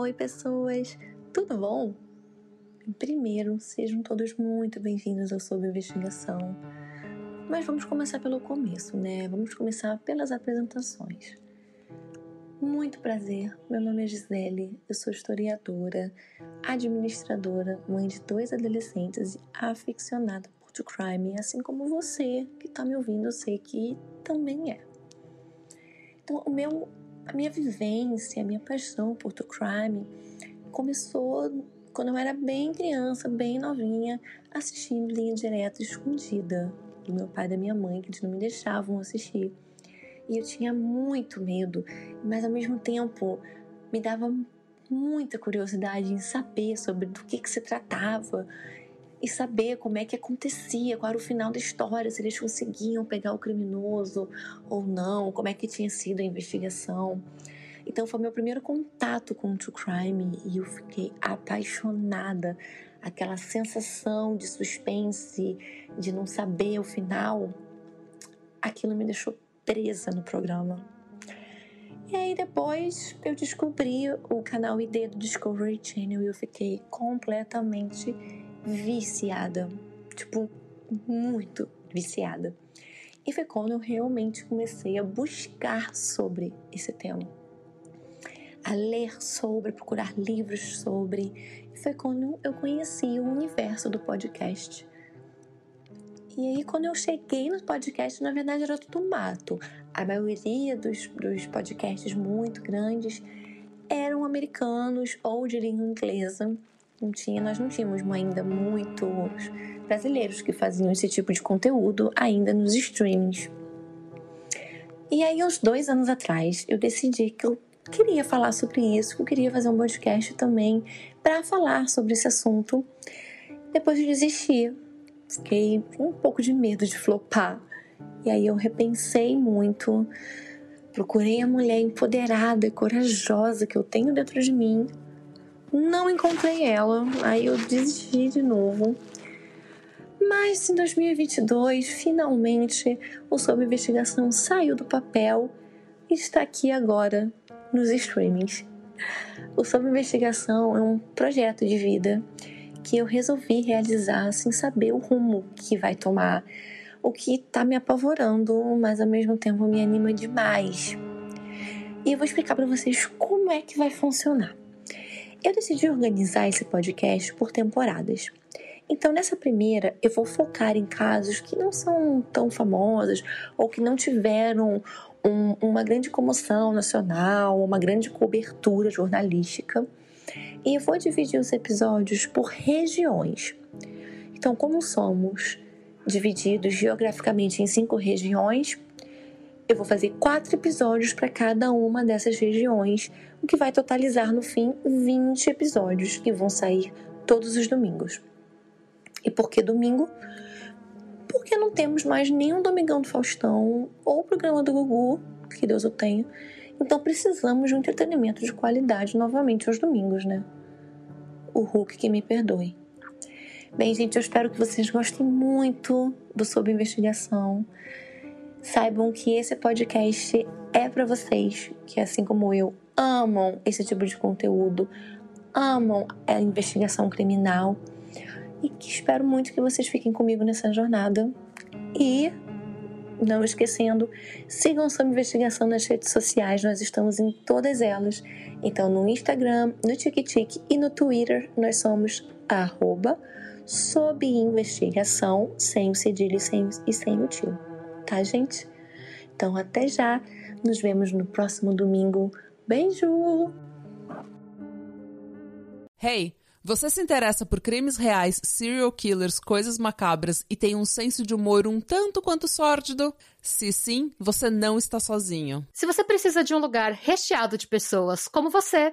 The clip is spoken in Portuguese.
Oi, pessoas! Tudo bom? Primeiro, sejam todos muito bem-vindos ao Sob Investigação. Mas vamos começar pelo começo, né? Vamos começar pelas apresentações. Muito prazer, meu nome é Gisele, eu sou historiadora, administradora, mãe de dois adolescentes e aficionada por true crime, assim como você que está me ouvindo, eu sei que também é. Então, o meu a minha vivência, a minha paixão por true crime começou quando eu era bem criança, bem novinha, assistindo linha direta escondida do meu pai e da minha mãe, que eles não me deixavam assistir. E eu tinha muito medo, mas ao mesmo tempo me dava muita curiosidade em saber sobre do que, que se tratava e saber como é que acontecia, qual era o final da história, se eles conseguiam pegar o criminoso ou não, como é que tinha sido a investigação. Então foi meu primeiro contato com o true crime e eu fiquei apaixonada. Aquela sensação de suspense, de não saber o final, aquilo me deixou presa no programa. E aí depois eu descobri o canal ID do Discovery Channel e eu fiquei completamente viciada, tipo, muito viciada. E foi quando eu realmente comecei a buscar sobre esse tema, a ler sobre, procurar livros sobre. E foi quando eu conheci o universo do podcast. E aí, quando eu cheguei no podcast, na verdade era tudo mato. A maioria dos, dos podcasts muito grandes eram americanos ou de língua inglesa não tinha, nós não tínhamos ainda muitos brasileiros que faziam esse tipo de conteúdo ainda nos streamings. E aí, uns dois anos atrás, eu decidi que eu queria falar sobre isso, que eu queria fazer um podcast também para falar sobre esse assunto. Depois eu desisti, fiquei com um pouco de medo de flopar. E aí eu repensei muito, procurei a mulher empoderada e corajosa que eu tenho dentro de mim não encontrei ela, aí eu desisti de novo. Mas em 2022, finalmente, o Sob Investigação saiu do papel e está aqui agora nos streamings. O Sob Investigação é um projeto de vida que eu resolvi realizar sem saber o rumo que vai tomar, o que está me apavorando, mas ao mesmo tempo me anima demais. E eu vou explicar para vocês como é que vai funcionar. Eu decidi organizar esse podcast por temporadas. Então, nessa primeira, eu vou focar em casos que não são tão famosos ou que não tiveram um, uma grande comoção nacional, uma grande cobertura jornalística. E eu vou dividir os episódios por regiões. Então, como somos divididos geograficamente em cinco regiões, eu vou fazer quatro episódios para cada uma dessas regiões, o que vai totalizar no fim 20 episódios que vão sair todos os domingos. E por que domingo? Porque não temos mais nenhum Domingão do Faustão ou programa do Gugu, que Deus eu tenho. Então precisamos de um entretenimento de qualidade novamente aos domingos, né? O Hulk que me perdoe. Bem, gente, eu espero que vocês gostem muito do Sob Investigação saibam que esse podcast é para vocês que, assim como eu, amam esse tipo de conteúdo, amam a investigação criminal e que espero muito que vocês fiquem comigo nessa jornada. E, não esquecendo, sigam Sob Investigação nas redes sociais, nós estamos em todas elas. Então, no Instagram, no TikTok e no Twitter, nós somos arroba sob investigação, sem o cedilho e sem, e sem o tio tá, gente? Então, até já. Nos vemos no próximo domingo. Beijo! Hey! Você se interessa por crimes reais, serial killers, coisas macabras e tem um senso de humor um tanto quanto sórdido? Se sim, você não está sozinho. Se você precisa de um lugar recheado de pessoas como você,